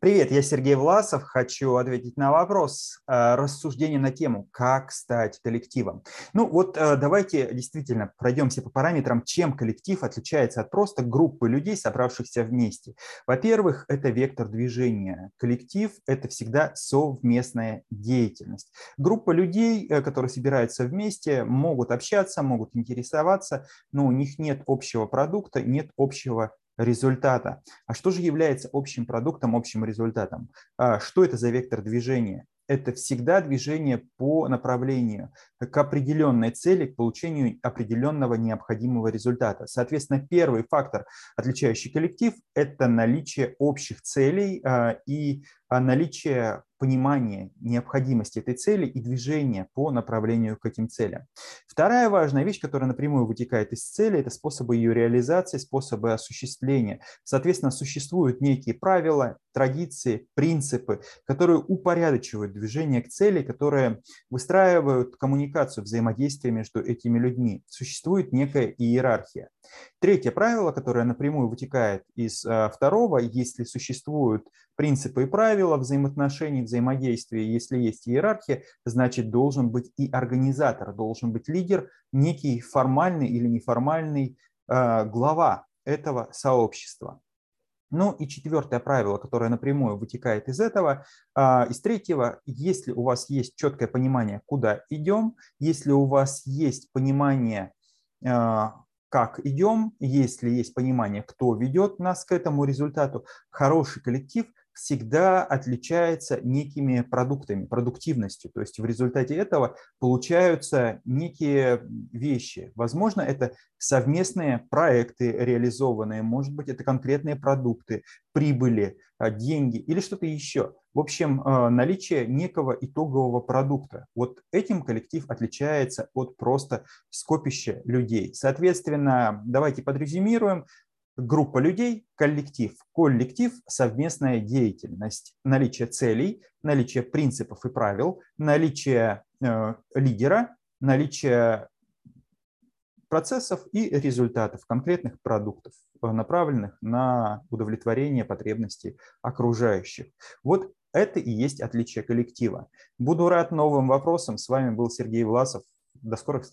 Привет, я Сергей Власов. Хочу ответить на вопрос э, рассуждения на тему «Как стать коллективом?». Ну вот э, давайте действительно пройдемся по параметрам, чем коллектив отличается от просто группы людей, собравшихся вместе. Во-первых, это вектор движения. Коллектив – это всегда совместная деятельность. Группа людей, э, которые собираются вместе, могут общаться, могут интересоваться, но у них нет общего продукта, нет общего результата. А что же является общим продуктом, общим результатом? А, что это за вектор движения? Это всегда движение по направлению к определенной цели, к получению определенного необходимого результата. Соответственно, первый фактор, отличающий коллектив, это наличие общих целей а, и наличие понимания необходимости этой цели и движения по направлению к этим целям. Вторая важная вещь, которая напрямую вытекает из цели, это способы ее реализации, способы осуществления. Соответственно, существуют некие правила, традиции, принципы, которые упорядочивают движение к цели, которые выстраивают коммуникацию, взаимодействие между этими людьми. Существует некая иерархия. Третье правило, которое напрямую вытекает из а, второго, если существуют принципы и правила взаимоотношений, взаимодействия, если есть иерархия, значит должен быть и организатор, должен быть лидер, некий формальный или неформальный а, глава этого сообщества. Ну и четвертое правило, которое напрямую вытекает из этого, а, из третьего, если у вас есть четкое понимание, куда идем, если у вас есть понимание, как идем, если есть понимание, кто ведет нас к этому результату, хороший коллектив всегда отличается некими продуктами, продуктивностью. То есть в результате этого получаются некие вещи. Возможно, это совместные проекты реализованные, может быть, это конкретные продукты, прибыли, а, деньги или что-то еще. В общем, а, наличие некого итогового продукта. Вот этим коллектив отличается от просто скопища людей. Соответственно, давайте подрезюмируем группа людей, коллектив, коллектив, совместная деятельность, наличие целей, наличие принципов и правил, наличие э, лидера, наличие процессов и результатов конкретных продуктов, э, направленных на удовлетворение потребностей окружающих. Вот это и есть отличие коллектива. Буду рад новым вопросам. С вами был Сергей Власов. До скорых встреч.